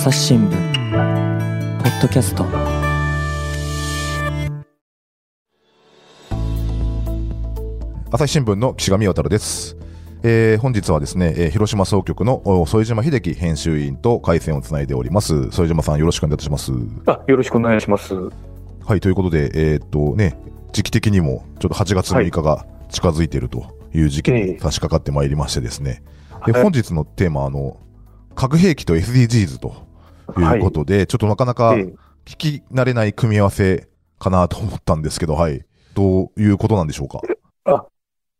朝日新聞ポッドキャスト朝日新聞の岸上渡です。えー本日はですね、えー広島総局のお副島秀樹編集員と回線をつないでおります。副島さんよろしくお願いいたします。あ、よろしくお願いします。はい、ということで、えーっとね、時期的にもちょっと8月6日が近づいているという時期ええに差し掛かってまいりましてですね。ではい本日のテーマは、あの、核兵器と SDGs ということで、ちょっとなかなかええ聞き慣れない組み合わせかなと思ったんですけど、はい。どういうことなんでしょうか？あ、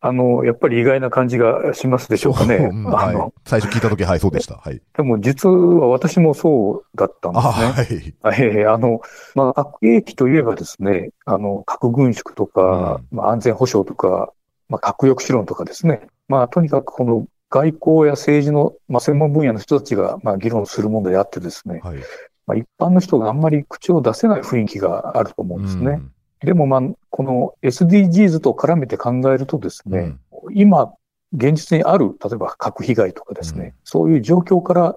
あの、やっぱり意外な感じがしますでしょうかね。うんはい最初聞いたとき、はい、そうでした。はい。でも実は私もそうだったんですあ、ね。はい。ええあの、まあ、核兵器といえばですね、あの、核軍縮とか、まあ、安全保障とか、まあ、核抑止論とかですね。まあ、とにかくこの外交や政治の、まあ、専門分野の人たちが、まあ、議論するものであってですね、はい。まあ、一般の人があんまり口を出せない雰囲気があると思うんですね。うんでも、まあ、この SDGs と絡めて考えるとですね、うん今、現実にある、例えば核被害とかですね、うんそういう状況から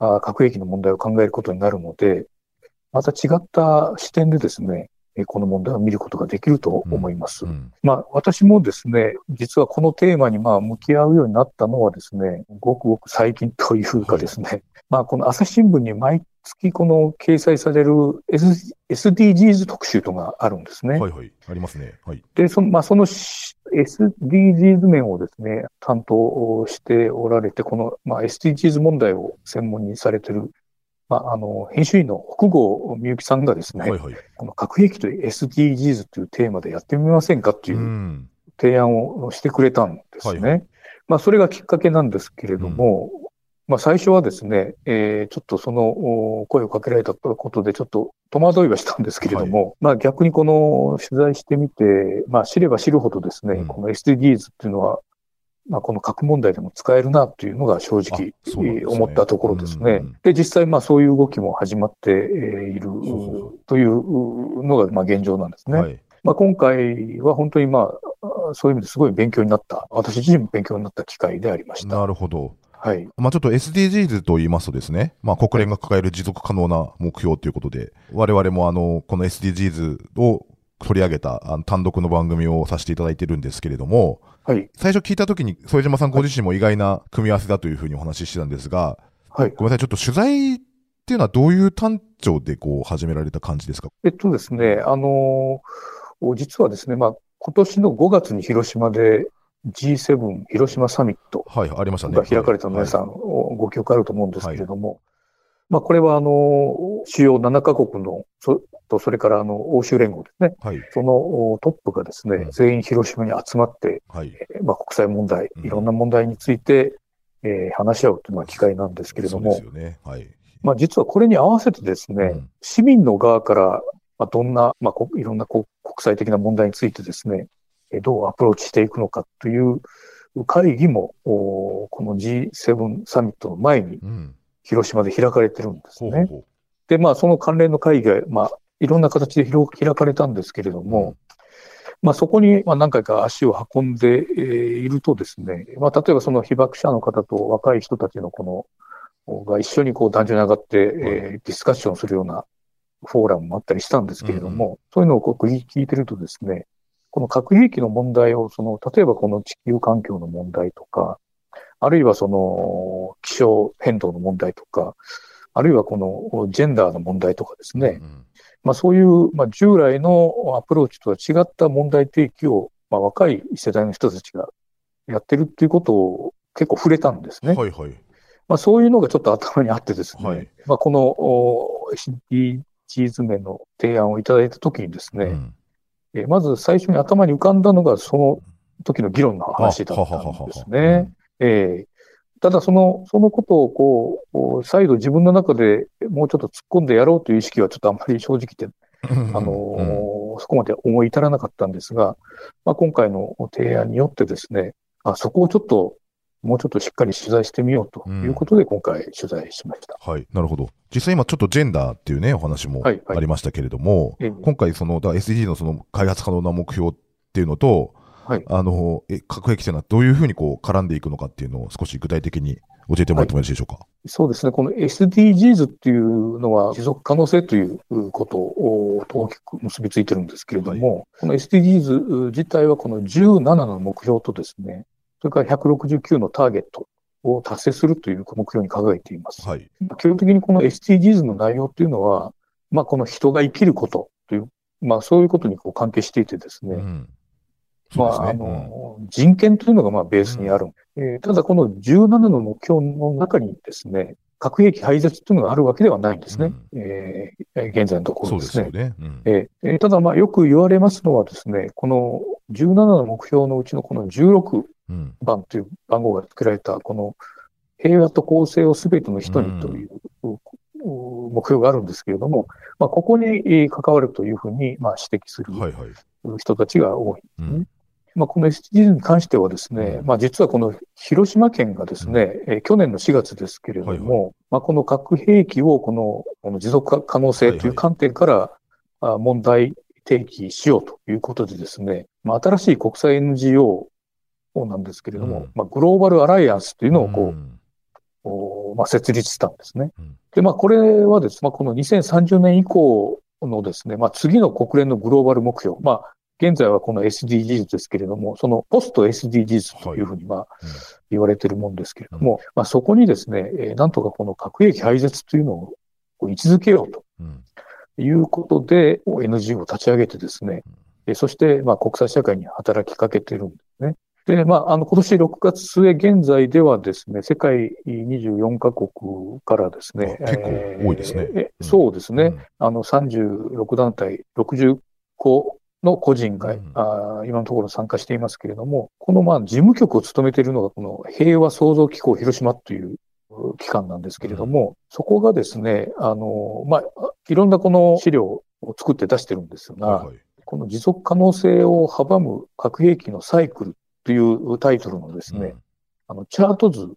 あ核兵器の問題を考えることになるので、また違った視点でですね、えこの問題を見ることができると思います。うんまあ、私もですね、実はこのテーマにまあ向き合うようになったのはですね、ごくごく最近というかですね、まあ、この朝日新聞に毎月この掲載される S- SDGs 特集とがあるんですね。はいはい。ありますね。はい。で、その、まあ、そのし SDGs 面をですね、担当しておられて、この、まあ、SDGs 問題を専門にされてる、まあ、あの、編集員の北郷みゆきさんがですね、はいはい。この核兵器と SDGs というテーマでやってみませんかっていううん。提案をしてくれたんですね。はいはい。まあ、それがきっかけなんですけれども、まあ、最初はですね、えーちょっとそのお声をかけられたことでちょっと戸惑いはしたんですけれども、まあ逆にこの取材してみて、まあ知れば知るほどですね、うん。この SDGs っていうのは、まあこの核問題でも使えるなというのが正直思ったところですね。うんで、実際まあそういう動きも始まってえーいるというのがまあ現状なんですね。はい。まあ、今回は本当にまあ、そういう意味ですごい勉強になった、私自身も勉強になった機会でありました。なるほど。はい。まあちょっと SDGs と言いますとですね、まあ国連が抱える持続可能な目標ということで、我々もあの、この SDGs を取り上げたあの単独の番組をさせていただいてるんですけれども、はい。最初聞いたときに、副島さんご自身も意外な組み合わせだというふうにお話ししてたんですが、はい。ごめんなさい、ちょっと取材っていうのはどういう単調でこう始められた感じですか？えっとですね、あのー実はですね、まあ、今年の5月に広島で G7 広島サミットはい、ありましたね。が開かれたの皆さん、ご記憶あると思うんですけれども、まあ、これはあのー主要7カ国の、そと、それからあの、欧州連合ですね、はい、はい、そのおトップがですね、うん全員広島に集まって、はい。まあ、国際問題、うんいろんな問題について、えー話し合うという機会なんですけれどもね。はい。まあ、実はこれに合わせてですね、うん市民の側から、まあ、どんな、まあ、こいろんなこ国際的な問題についてですね、えーどうアプローチしていくのかという会議も、おこの G7 サミットの前にうん。広島で開かれてるんですね。ほうほうほう。で、まあ、その関連の会議が、まあ、いろんな形で広開かれたんですけれども、まあ、そこに、まあ、何回か足を運んで、えーいるとですね、まあ、例えばその被爆者の方と若い人たちのこの、が一緒にこう壇上に上がって、えーディスカッションするようなフォーラムもあったりしたんですけれども、そういうのをこう聞いてるとですね、この核兵器の問題を、その、例えばこの地球環境の問題とか、あるいはその、気象変動の問題とか、あるいはこのジェンダーの問題とかですね、うんまあ、そういう、まあ、従来のアプローチとは違った問題提起を、まあ、若い世代の人たちがやってるっていうことを結構触れたんですね。はいはい。まあ、そういうのがちょっと頭にあってですね、はいまあ、このお SDGs 面の提案をいただいたときにですね、うんえーまず最初に頭に浮かんだのがその時の議論の話だったんですね。ええただその、そのことをこう再度自分の中でもうちょっと突っ込んでやろうという意識はちょっとあんまり正直言ってうん。あのーそこまで思い至らなかったんですが、まあ、今回の提案によってですね、あそこをちょっと、もうちょっとしっかり取材してみようということで、今回取材しました。はい、なるほど。実際今ちょっとジェンダーっていうね、お話もはいはい。ありましたけれども、ええ。今回その、だ SDG のその開発可能な目標っていうのと、はいあの、え、核兵器というのはどういうふうにこう絡んでいくのかっていうのを少し具体的に教えてもらってもよろしいでしょうか？そうですね。この SDGs っていうのは持続可能性ということを大きく結びついてるんですけれども、この SDGs 自体はこの17の目標とですね、それから169のターゲットを達成するという目標に掲げています。はい。基本的にこの SDGs の内容っていうのは、まあこの人が生きることという、まあそういうことにこう関係していてですね、うん。まあ、あ。の、人権というのがまあベースにある。えーただこの17の目標の中にですね、核兵器廃絶というのがあるわけではないんですね。えー現在のとこそうろですね。ですよね。うん。えーえーただまあよく言われますのはですね、この17の目標のうちのこの16うん。番という番号が付けられた、この平和と公正をすべての人にという、う目標があるんですけれども、まあ、ここにえー関わるというふうにまあ指摘するはいはい。人たちが多い。うん。まあ、この SDGs に関してはですね、うん。まあ、実はこの広島県がですね、えー去年の4月ですけれども、はいまあ、この核兵器をこのこの持続可能性という観点から、あ問題提起しようということでですね、まあ、新しい国際 NGO なんですけれども、うん。まあ、グローバルアライアンスというのをこう、ん。おまあ、設立したんですね。うん。で、まあ、これはですね、まあ、この2030年以降のですね、まあ、次の国連のグローバル目標、まあ、現在はこの SDGs ですけれども、そのポスト SDGs というふうにまあうん言われているもんですけれども、まあ、そこにですね、えーなんとかこの核兵器廃絶というのを位置づけようとうん。いうことで、NGO を立ち上げてですね、えーそしてまあ国際社会に働きかけてるんですね。で、まあ、あの、今年6月末現在ではですね、世界24カ国からですね、あ結構多いですねえーうんそうですね。うん。あの、36団体、60個の個人が、うん。あー今のところ参加していますけれども、このまあ事務局を務めているのが、この平和創造機構広島というう機関なんですけれども、そこがですね、あの、まあ、いろんなこの資料を作って出してるんですが、はいはい。この持続可能性を阻む核兵器のサイクルというタイトルのですね、あの、チャート図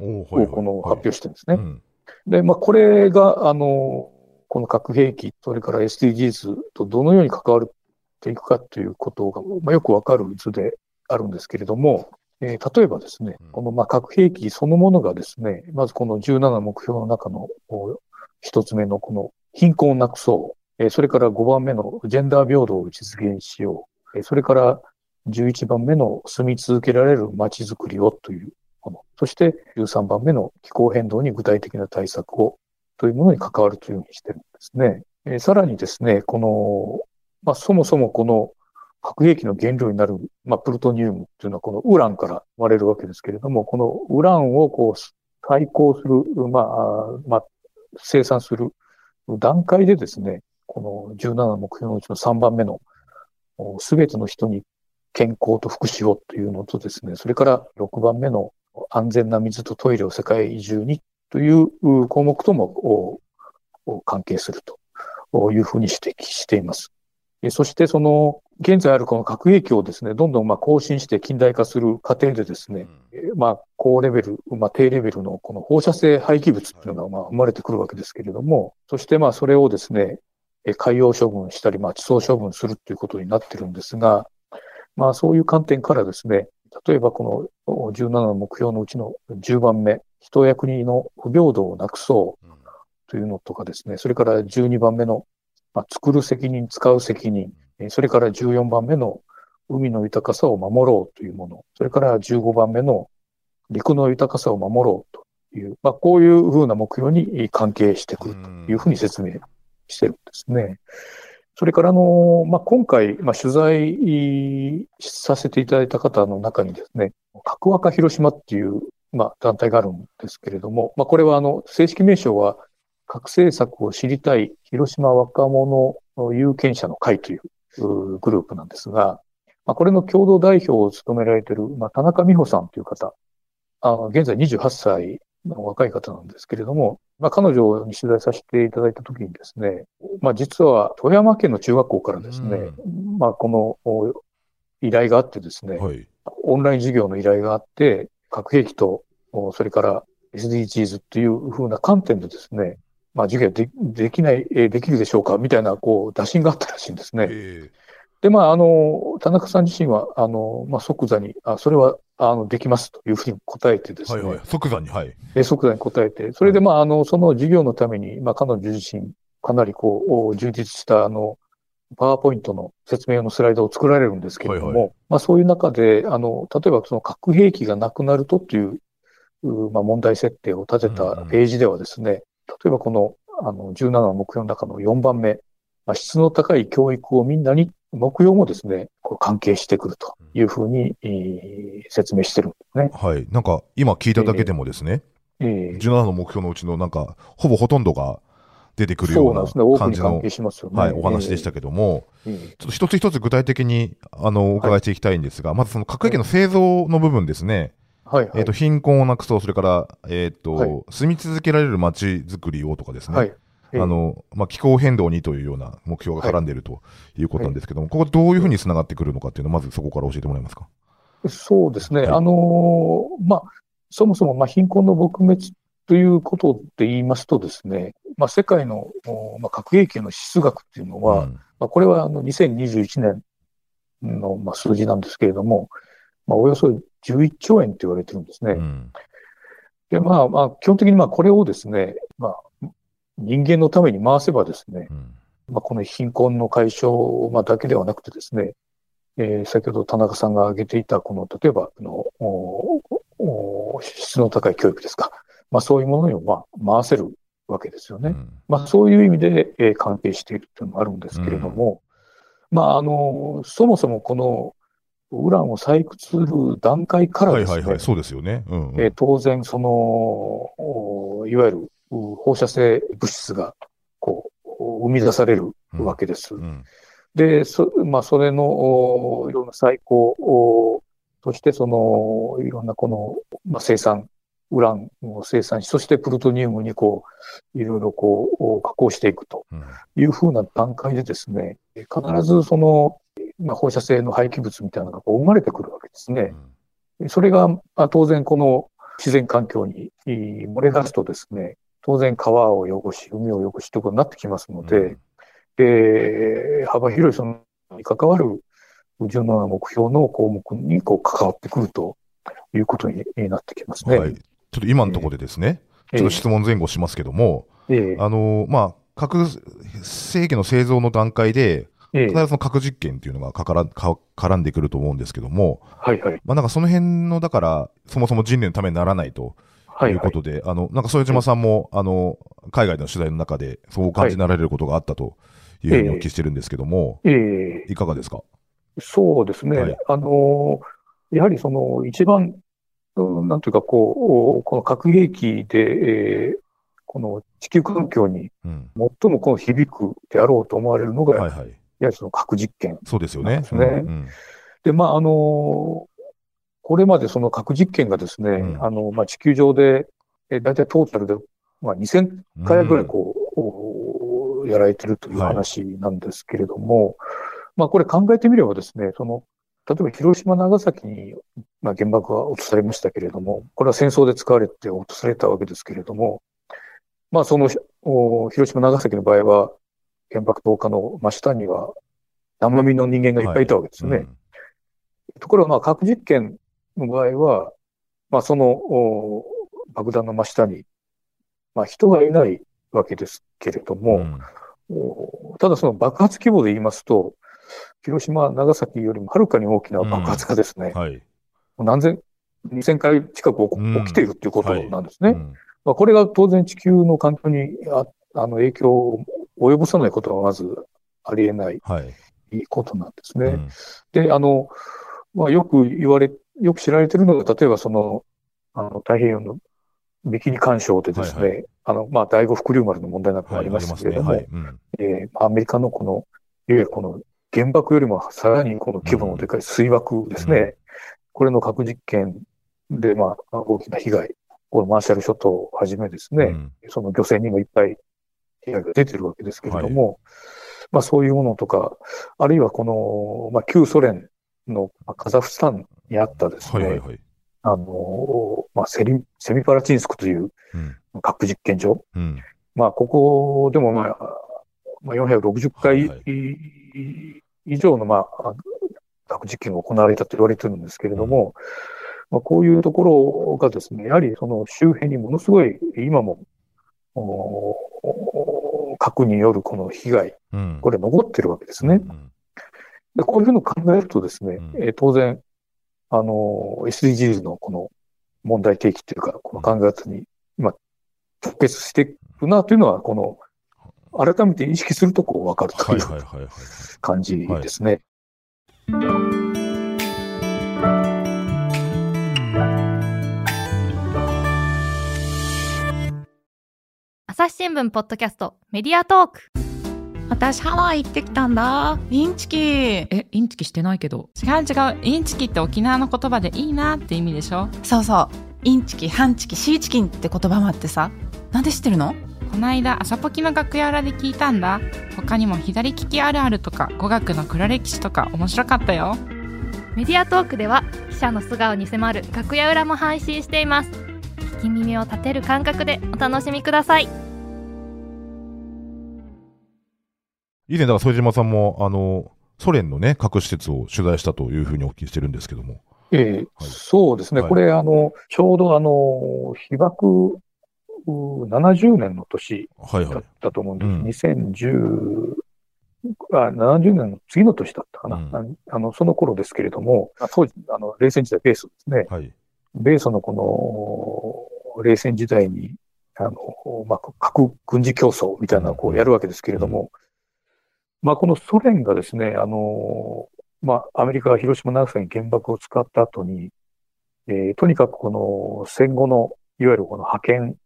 をこの発表してるんですね。うん。で、まあ、これが、あの、この核兵器、それから SDGs とどのように関わっていくかということが、まあ、よくわかる図であるんですけれども、えー例えばですねうん、このまあ核兵器そのものがですね、まずこの17目標の中の一つ目のこの貧困をなくそう、えーそれから5番目のジェンダー平等を実現しよう、えーそれから11番目の住み続けられる街づくりをというもの、そして13番目の気候変動に具体的な対策をというものに関わるというふうにしてるんですね。えーさらにですね、この、まあ、そもそもこの核兵器の原料になる、まあ、プルトニウムというのはこのウランから生まれるわけですけれども、このウランをこう対抗する、まあ、まあ、生産する段階でですね、この17目標のうちの3番目のすべての人に健康と福祉をというのとですね、それから6番目の安全な水とトイレを世界中にという項目とも関係するというふうに指摘しています。えそしてその現在あるこの核兵器をですね、どんどんまあ更新して近代化する過程でですね、えまあ高レベル、まあ低レベルのこの放射性廃棄物っていうのがまあ生まれてくるわけですけれども、そしてまあそれをですね、え海洋処分したり、まあ地層処分するということになってるんですが、まあそういう観点からですね、例えばこの17の目標のうちの10番目、人や国の不平等をなくそうというのとかですね、それから12番目の、まあ、作る責任、使う責任、それから14番目の海の豊かさを守ろうというもの、それから15番目の陸の豊かさを守ろうという、まあこういうふうな目標に関係してくるというふうに説明してるんですね。それから、あの、まあ、今回、まあ、取材させていただいた方の中にですね、核若広島っていう、まあ、団体があるんですけれども、まあ、これは、あの、正式名称は、核政策を知りたい広島若者有権者の会といううグループなんですが、まあ、これの共同代表を務められている、まあ、田中美穂さんという方、あの現在28歳の若い方なんですけれども、まあ、彼女に取材させていただいたときにですね、まあ、実は富山県の中学校からですね、まあ、このお依頼があってですね、はい。オンライン授業の依頼があって、核兵器と、おそれから SDGs っていう風な観点でですね、まあ、授業でできない、えーできるでしょうか？みたいな、こう、打診があったらしいんですね。えで、まあ、あの、田中さん自身は、あの、まあ、即座に、あ、それはあの、できますというふうに答えてですね、はいはい。即座に、はい。え即座に答えて、それでまあ、あの、その授業のために、まあ、彼女自身、かなりこう、充実した、あの、パワーポイントの説明のスライドを作られるんですけれども、はいはまあそういう中で、あの、例えばその核兵器がなくなるとっていう、うまあ問題設定を立てたうんうん。ページではですね、例えばこの、あの、17の目標の中の4番目、まあ、質の高い教育をみんなに、目標もですね、こう関係してくるというふうに、えー説明してるんですね。はい。なんか、今聞いただけでもですね、えー17の目標のうちのなんか、ほぼほとんどが出てくるような感じのに関係、しますよね。はい、お話でしたけども、えー。えーちょっと一つ一つ具体的に、あの、お伺いしていきたいんですが、まずその核兵器の製造の部分ですね。はい、はい。えっ、と、貧困をなくそう、それから、えっ、と、はい住み続けられる街づくりをとかですね。はい。えーあの、まあ、気候変動にというような目標が絡んでいるということなんですけども、ここどういうふうにつながってくるのかっていうのを、まずそこから教えてもらえますか？そうですね。はいあのーまあ、そもそも、まあ、貧困の撲滅ということで言いますとですね、まあ、世界の、おまあ、核兵器の支出額っていうのは、うんまあ、これはあの2021年の、まあ、数字なんですけれども、まあ、およそ11兆円と言われてるんですね。うんで、まあ、まあ、基本的にまあ、これをですね、まあ、人間のために回せばですね、うんまあ、この貧困の解消、まあ、だけではなくてですね、えー先ほど田中さんが挙げていた、この、例えば、あの、おお質の高い教育ですか。まあ、そういうものにも、まあ、回せるわけですよね。うんまあ、そういう意味で、えー関係しているというのがあるんですけれども、まあ、あの、そもそもこの、ウランを採掘する段階からですね、はいはいはい、そうですよね。うんうんえー当然、その、おいわゆるう放射性物質が、こう、生み出されるわけです。うんで、そ、まあ、それの、おいろんな最高おとして、その、いろんなこの、まあ、生産、ウランを生産し、そしてプルトニウムにこう、いろいろこう、お加工していくとうんいうふうな段階でですね、必ずその、まあ、放射性の廃棄物みたいなのがこう生まれてくるわけですね。それが、まあ当然この自然環境に漏れ出すとですね、当然川を汚し、海を汚しということになってきますので、うんで、幅広いそのに関わる17の目標の項目にこう関わってくるということになってきますね。はい。ちょっと今のところでですね、ちょっと質問前後しますけども、ええあの、まあ、核兵器の製造の段階で、ええ必ずその核実験っていうのがかからか絡んでくると思うんですけども、はいはい。まあなんかその辺の、だから、そもそも人類のためにならないとはいいうはい。ことで、あの、なんか副島さんも、あの、海外の取材の中で、そうお感じになられることがあったというふうにお聞きしてるんですけども、ええいかがですか？そうですね。はいあの、やはりその一番、うんなんというかこう、この核兵器で、えーこの地球環境にうん。最もこの響くであろうと思われるのが、はいはい。やはりその核実験。そうですよね。そうんうんで、まあ、あの、これまでその核実験がですね、うんあの、まあ、地球上で、えー、大体トータルで、まあ、2000回ぐらいこう、おやられてるという話なんですけれども、まあ、これ考えてみればですね、その、例えば広島、長崎に、まあ、原爆が落とされましたけれども、これは戦争で使われて落とされたわけですけれども、まあ、その、お広島、長崎の場合は、原爆投下の真下には、何万人の人間がいっぱいいたわけですよね。うん。ところが、まあ、核実験の場合は、まあ、その、お爆弾の真下に、まあ、人がいないわけですけれども、うん。おただその爆発規模で言いますと、広島、長崎よりもはるかに大きな爆発がですね、はい。もう何千、2000回近く起きているということなんですね。うん。まあ、これが当然地球の環境にああの影響を及ぼさないことはまずありえないはい。ことなんですね。うん。で、あの、まあ、よく言われ、よく知られているのが、例えばその、あの、太平洋のビキニ干渉でですね、はいあの、まあ、第五福竜丸の問題なんかもありましたけれども、えーアメリカのこの、いわゆるこの原爆よりもさらにこの規模のでかい水爆ですね、うん。これの核実験で、まあ、大きな被害、このマーシャル諸島をはじめですね、その漁船にもいっぱい被害が出てるわけですけれども、まあそういうものとか、あるいはこの、まあ旧ソ連のまあカザフスタンにあったですね、はいはいはい。あの、まあセリ、セミパラチンスクといううん核実験場。うんまあここでもまあ、まあ、460回はい以上のまあ、あ核実験が行われたと言われてるんですけれども、まあ、こういうところがですね、やはりその周辺にものすごい今も、お核によるこの被害、うん。これ残ってるわけですね。うんでこういうふうに考えるとですね、うんえー当然、あの、SDGs のこの問題提起っていうか、この考え方に、今、直結していくなというのは、この、改めて意識するとこう分かるとはいいうはいはいはい。感じ朝日新聞ポッドキャストメディアトーク。私ハワイ行ってきたんだ。インチキ。え、インチキしてないけど。違う違う。インチキって沖縄の言葉でいいなって意味でしょ。そうそう。インチキハンチキシーチキンって言葉もあってさ。なんで知ってるの？こないだ朝ポキの楽屋裏で聞いたんだ。他にも左利きあるあるとか語学の黒歴史とか面白かったよ。メディアトークでは記者の素顔に迫る楽屋裏も配信しています。聞き耳を立てる感覚でお楽しみください以前、だから副島さんも、あの、ソ連のね、核施設を取材したというふうにお聞きしてるんですけども。ええはいそうですね。はいこれ、あの、ちょうどあの、被爆う70年の年だっはいはい。たと思うんです。2010、あ、70年の次の年だったかな。うんああの、その頃ですけれども、あ当時、あの、冷戦時代、米ソですね。はい。米ソのこの、冷戦時代に、あの、まあ、核軍事競争みたいなのをこうやるわけですけれども、まあ、このソ連がですね、あの、まあ、アメリカが広島、長崎に原爆を使った後に、えーとにかくこの戦後の、いわゆるこの覇権、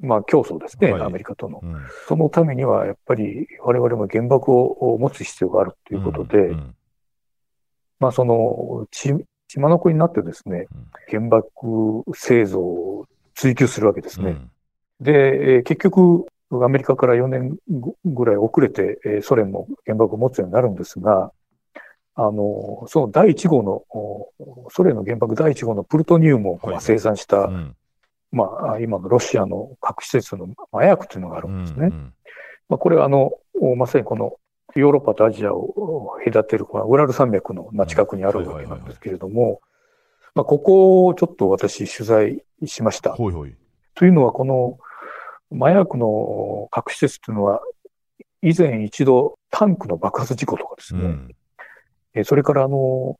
まあ、競争ですね、はいアメリカとの。うん。そのためには、やっぱり我々も原爆を持つ必要があるということで、うんまあ、その、血血眼になってですね、原爆製造を追求するわけですね。うんで、えー結局、アメリカから4年ぐらい遅れて、えーソ連も原爆を持つようになるんですが、あの、その第1号の、おソ連の原爆第1号のプルトニウムをまあはい生産した、うんまあ、今のロシアの核施設の麻薬というのがあるんですね。うんまあ、これはあの、おまさにこのヨーロッパとアジアを隔てる、このウラル山脈のまあ近くにあるわけなんですけれども、まあ、ここをちょっと私取材しました。ほいほい。というのは、この麻薬の核施設というのは、以前一度タンクの爆発事故とかですね、うん。えーそれからあの、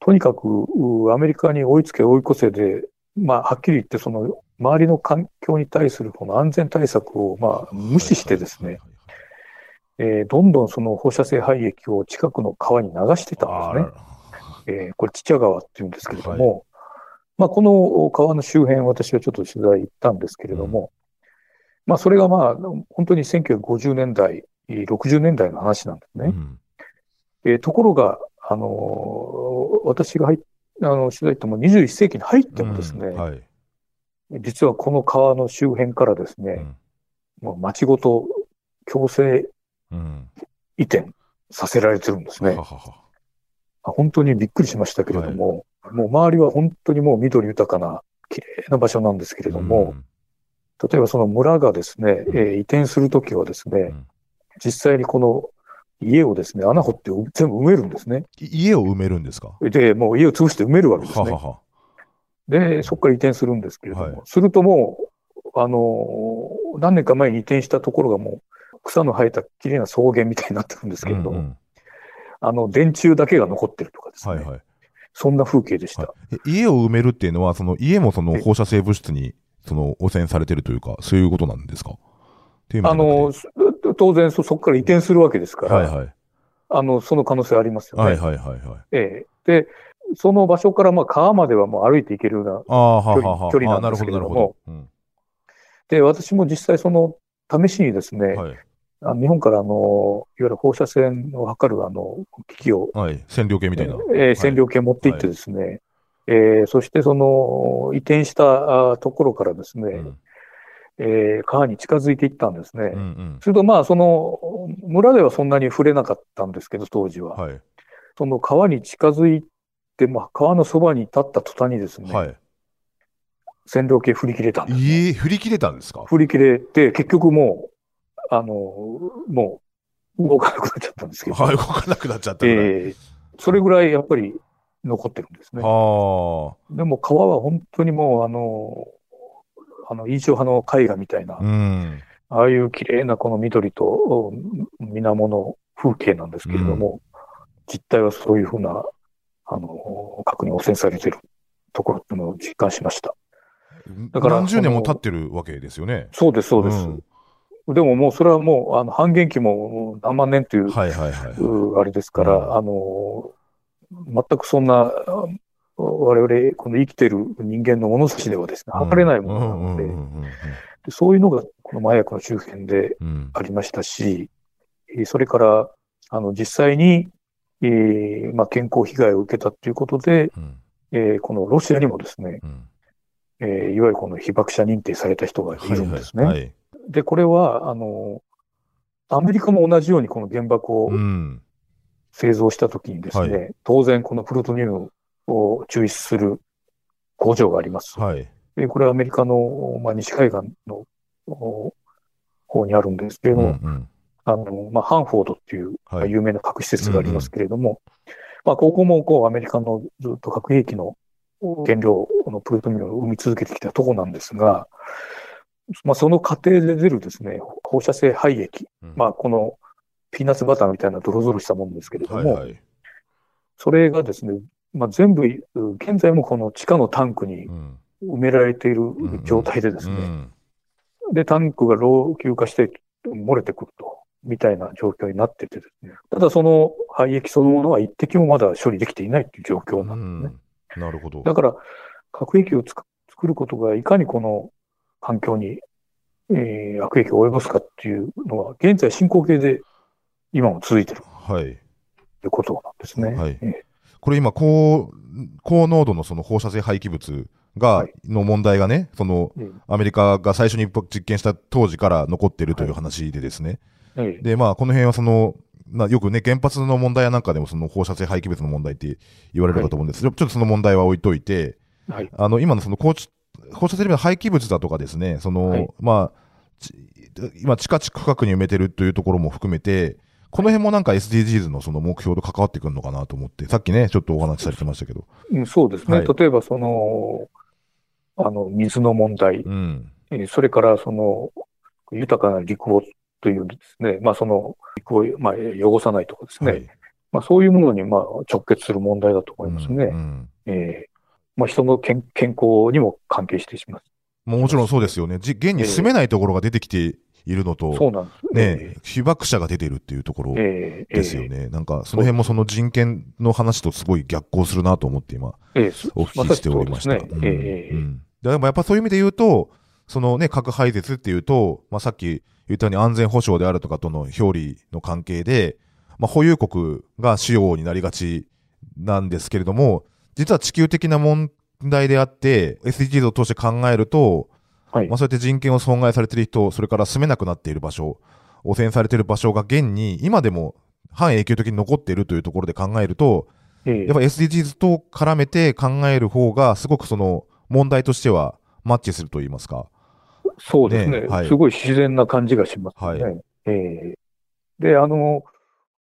とにかくうアメリカに追いつけ追い越せで、まあ、はっきり言って、その周りの環境に対するこの安全対策をまあ無視してですね、えーどんどんその放射性廃液を近くの川に流してたんですね。えーこれ、チチャ川っていうんですけれども、まあ、この川の周辺、私はちょっと取材行ったんですけれども、まあ、それがまあ、本当に1950年代、60年代の話なんですね。うんえーところが、あのー私が入っあの取材行っても21世紀に入ってもですね、うんはい。実はこの川の周辺からですね、うんもう町ごと強制うん。移転させられてるんですね。はははあ本当にびっくりしましたけれども、もう周りは本当にもう緑豊かな綺麗な場所なんですけれども、例えばその村がですね、うんえー移転するときはですね、ん実際にこの家をですね、穴掘って全部埋めるんですね。い家を埋めるんですか？で、もう家を潰して埋めるわけですね。ははは。で、そこから移転するんですけれども、はいするともう、あのー何年か前に移転したところがもう草の生えた綺麗な草原みたいになってるんですけれども、うんうんあの、電柱だけが残ってるとかですね。はいはい。そんな風景でした。はいえ家を埋めるっていうのは、その家もその放射性物質にその汚染されてるというか、そういうことなんですか？あの、当然そ、そこから移転するわけですから、はいはい。あの、その可能性ありますよね。はいはいはいはい。ええで、その場所からまあ川まではもう歩いていけるような。ああ、ははは。距離あーなるほどなるほど。うんで、私も実際その試しにですね、はい。あの日本からあの、いわゆる放射線を測るあの、機器を、はい。線量計みたいな。えー線量計持って行ってですね、えーそしてその移転したあところからですね、うんえー川に近づいていったんですね。うんうん。するとまあその村ではそんなに触れなかったんですけど、当時は。はい。その川に近づいて、まあ川のそばに立った途端にですね、はい。線量計振り切れたんです、ね。ええ、振り切れたんですか？振り切れて、結局もう、あの、もう動かなくなっちゃったんですけど、はい、動かなくなっちゃった。えーそれぐらいやっぱり残ってるんですね。はでも川は本当にもう、あの、あの、印象派の絵画みたいな、あ。うん。ああいう綺麗なこの緑とうん水面の風景なんですけれども、実態はそういうふうな、あの、核に汚染されてるところっていうのを実感しました。だから何十年も経ってるわけですよね。そうです、そうです。んでももうそれはもう、あの、半減期も何万年という、はいはいはい。うあれですから、うんあの、全くそんな、あ我々、この生きてる人間の物差しではですね、測れないものなので、そういうのがこの麻薬の周辺でうん。ありましたし、えーそれから、あの、実際に、えーまあ、健康被害を受けたということで、うん。えーこのロシアにもですね、うん。えーいわゆるこの被爆者認定された人がいるんですね。はいはいはい。で、これは、あの、アメリカも同じようにこの原爆をうん。製造したときにですね、は当然このプルトニウムを抽出する工場があります。はい。でこれはアメリカの、まあ、西海岸のお方にあるんですけれうんども、うんあの、まあ、ハンフォードっていう、有名な核施設がありますけれども、まあ、ここもこうアメリカのずっと核兵器の原料のプルトニウムを生み続けてきたとこなんですが、まあ、その過程で出るですね、放射性廃液、うん。まあ、このピーナッツバターみたいなドロドロしたものですけれども、はいはい。それがですね、まあ、全部、う現在もこの地下のタンクにうん埋められている状態でですね、うんで、タンクが老朽化して漏れてくると、みたいな状況になっててですね、ただその廃液そのものは一滴もまだ処理できていないっていう状況うなんですね。んなるほど。だから、核兵器をつく作ることがいかにこの環境に、えー悪影響を及ぼすかっていうのは、現在進行形で今も続いてる。はい。ということなんですね。はい。えこれ今、高、高濃度のその放射性廃棄物が、はい。の問題がね、その、ーアメリカが最初に実験した当時から残ってるという話でですね。えーえーで、まあ、この辺はその、まあ、よくね、原発の問題やなんかでもその放射性廃棄物の問題って言われるかと思うんです。けど、ちょっとその問題は置いといて、はい。あの、今のその放射放射性の廃棄物だとかですね、その、はい。まあ、ち今、地下地区画に埋めてるというところも含めて、この辺もなんか SDGs のその目標と関わってくるのかなと思って、さっきね、ちょっとお話しされてましたけど。うんそうですね。はい例えば、その、あの、水の問題、うん。えーそれから、その、豊かな陸をというですね、まあ、その、陸を、まあ、汚さないとかですね、はい。まあ、そういうものに、まあ、直結する問題だと思いますね。うんうんえーまあ、人の健健康にも関係してしまう。もちろんそうですよね。じ現に住めないところが出てきているのと、そうなんです。ね、被爆者が出てるっていうところえー、ですよね。なんか、その辺もその人権の話とすごい逆行するなと思って今、お聞きしておりました。でもやっぱそういう意味で言うと、そのね、核廃絶っていうと、まあ、さっき言ったように安全保障であるとかとの表裏の関係で、まあ、保有国が主要になりがちなんですけれども、実は地球的な問題であって、SDGs を通して考えると、はい。まあ、そうやって人権を損害されている人、それから住めなくなっている場所、汚染されている場所が現に今でも半永久的に残っているというところで考えると、えーやっぱ SDGs と絡めて考える方が、すごくその問題としてはマッチすると言いますか。そうですね。ねはい。すごい自然な感じがしますね。はえーで、あの、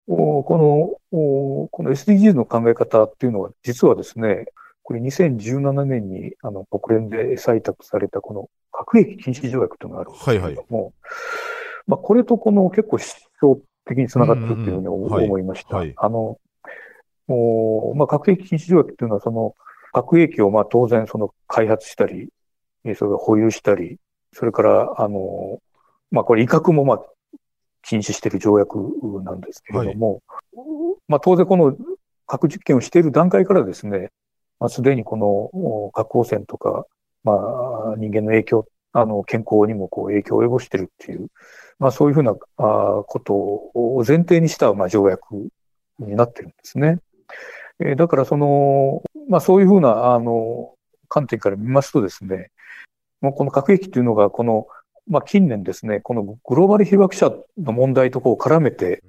おこの、おこの SDGs の考え方っていうのは、実はですね、これ2017年にあの国連で採択されたこの核兵器禁止条約というのがあるんですけれども、まあ、これとこの結構思想的につながってるというふうにうんうんうんはい思いました。はいあの、おまあ、核兵器禁止条約っていうのは、その核兵器をまあ当然その開発したり、えーそれから保有したり、それから、あの、まあ、これ威嚇もまあ禁止している条約なんですけれども、まあ、当然この核実験をしている段階からですね、まあ、すでにこの核汚染とか、まあ、人間の影響、あの、健康にもこう影響を及ぼしてるっていう、まあ、そういうふうなあことを前提にしたまあ条約になってるんですね。えーだからその、まあ、そういうふうな、あの、観点から見ますとですね、もうこの核兵器というのが、この、まあ、近年ですね、このグローバル被爆者の問題とこう絡めて、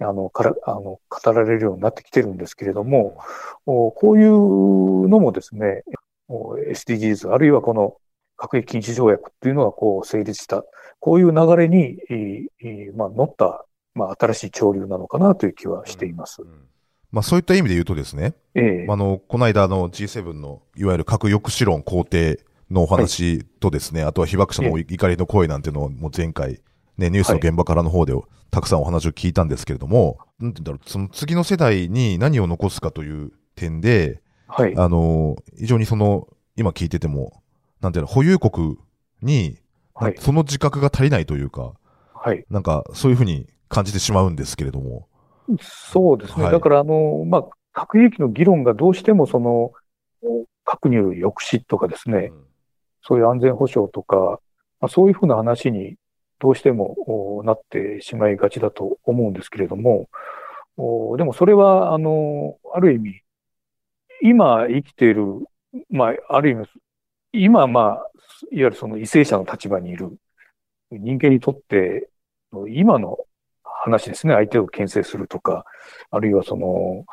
あの、から、あの、語られるようになってきてるんですけれども、おこういうのもですね、お SDGs、あるいはこの核兵器禁止条約っていうのがこう成立した、こういう流れに、まあ、乗った、まあ、新しい潮流なのかなという気はしています。うんまあそういった意味で言うとですね、ええ。あの、この間の G7 のいわゆる核抑止論肯定のお話とですね、あとは被爆者のえ。怒りの声なんていうのをもう前回、ね、ニュースの現場からの方でたくさんお話を聞いたんですけれども、なんて言うんだろう、その次の世代に何を残すかという点で、はい。あの、非常にその、今聞いてても、なんていうの、保有国に、はい。その自覚が足りないというか、はい。なんかそういうふうに感じてしまうんですけれども。そうですね。はいだから、あの、まあ、核兵器の議論がどうしてもその、核による抑止とかですね、そういう安全保障とか、まあ、そういうふうな話にどうしてもなってしまいがちだと思うんですけれども、でもそれは、あの、ある意味、今生きている、まあ、ある意味、今、まあ、いわゆるその為政者の立場にいる人間にとって、今の話ですね、相手を牽制するとか、あるいはその、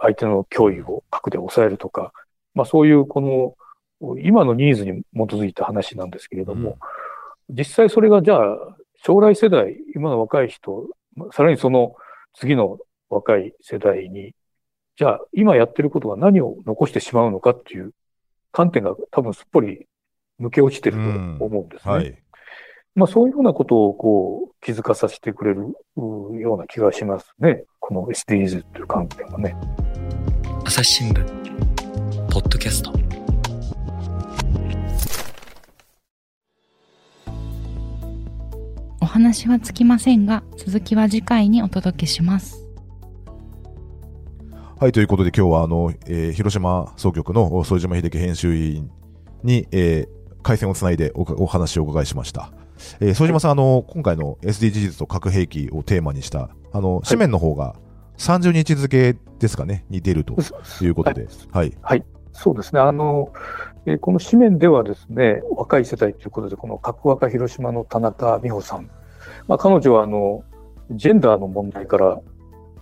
相手の脅威を核で抑えるとか、まあそういうこの、今のニーズに基づいた話なんですけれども、実際それがじゃあ、将来世代、今の若い人、まあさらにその次の若い世代に、じゃあ今やってることが何を残してしまうのかっていう観点が多分すっぽり抜け落ちてると思うんですね。はい。まあそういうふうなことをこう気づかさせてくれるうような気がしますね。この SDGs という観点はね。朝日新聞話はつきませんが続きは次回にお届けしますはい、ということで今日はあの、えー広島総局の副島秀樹編集員に、えー回線をつないでおお話をお伺いしました。えー、副島さん、あの、今回の SDGs と核兵器をテーマにした、あの、紙面の方が30日付ですかね、に出るということで、はい。そうですね。あの、えーこの紙面ではですね、若い世代ということで、この核若広島の田中美穂さん。まあ彼女はあの、ジェンダーの問題から、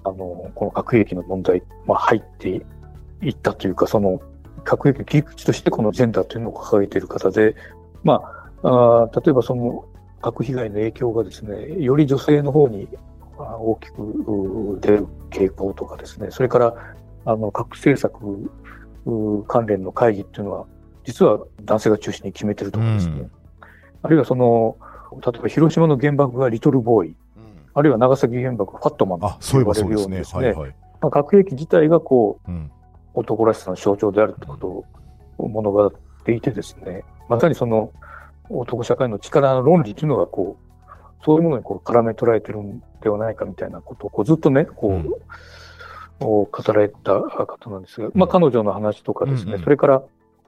あの、この核兵器の問題、まあ入っていったというか、その、核兵器の切り口としてこのジェンダーというのを掲げている方で、まあ、あー例えばその核被害の影響がですね、より女性の方に大きく出る傾向とかですね、それから、あの、核政策関連の会議っていうのは、実は男性が中心に決めてるとかですね、うん。あるいはその、例えば広島の原爆がリトルボーイ、あるいは長崎原爆がファットマン。とういえば呼ばれるそうにですね、はいはい。まあ、核兵器自体がこう、うん。男らしさの象徴であるってことを物語っていてですね、まさにその男社会の力の論理というのがこう、そういうものにこう絡め捉えてるんではないかみたいなことをこうずっとね、こう、うん。語られた方なんですが、まあ彼女の話とかですね、うんうん。それから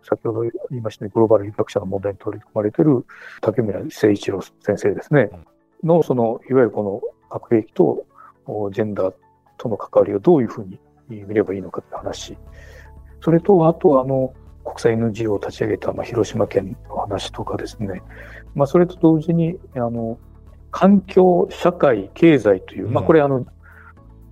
先ほど言いましたね、グローバル被爆者の問題に取り組まれている竹村誠一郎先生ですね、のその、いわゆるこの核兵器とおジェンダーとの関わりをどういうふうに見ればいいのかって話。それと、あとはあの、国際 NGO を立ち上げた、まあ、広島県の話とかですね。まあ、それと同時に、あの、環境、社会、経済という、まあ、これあの、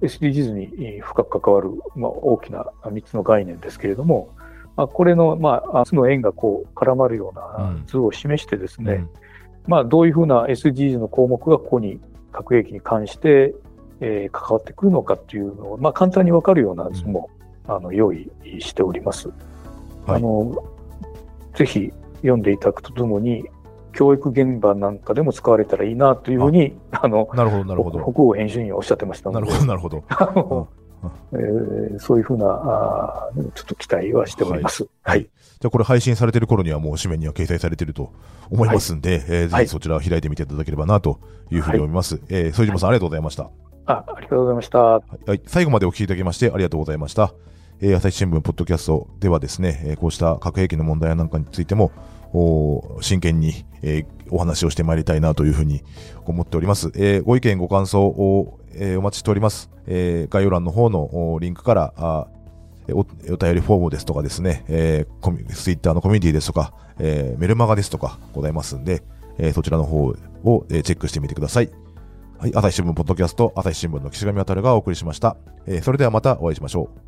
SDGs に深く関わる、まあ、大きな3つの概念ですけれども、まあ、これの、まあ、3つの円がこう絡まるような図を示してですね、うんまあ、どういうふうな SDGs の項目がここに核兵器に関して、えー関わってくるのかっていうのを、まあ、簡単にわかるような図も、あの用意しております。はいあのぜひ読んでいただくとともに、教育現場なんかでも使われたらいいなというふうに、あの、なるほど、なるほど。北欧編集員はおっしゃってましたなるほど、なるほど。あのえーそういうふうな、あーちょっと期待はしております。はい。じゃあこれ配信されてる頃にはもう紙面には掲載されてると思いますんで、えーぜはいひそちらを開いてみていただければなというふうに思います。えー、副島さんありがとうございました。あありがとうございました。はいはい、最後までお聞きいただきましてありがとうございました。えー朝日新聞ポッドキャストではですね、えーこうした核兵器の問題なんかについても、お真剣に、えーお話をしてまいりたいなというふうに思っております。えーご意見ご感想を、えーお待ちしております。えー概要欄の方のリンクから、あおお便りフォームですとかですね、えーコミツイッターのコミュニティですとか、えーメルマガですとかございますんで、えーそちらの方を、えーチェックしてみてください。はい、朝日新聞ポッドキャスト、朝日新聞の岸上渉がお送りしました。えーそれではまたお会いしましょう。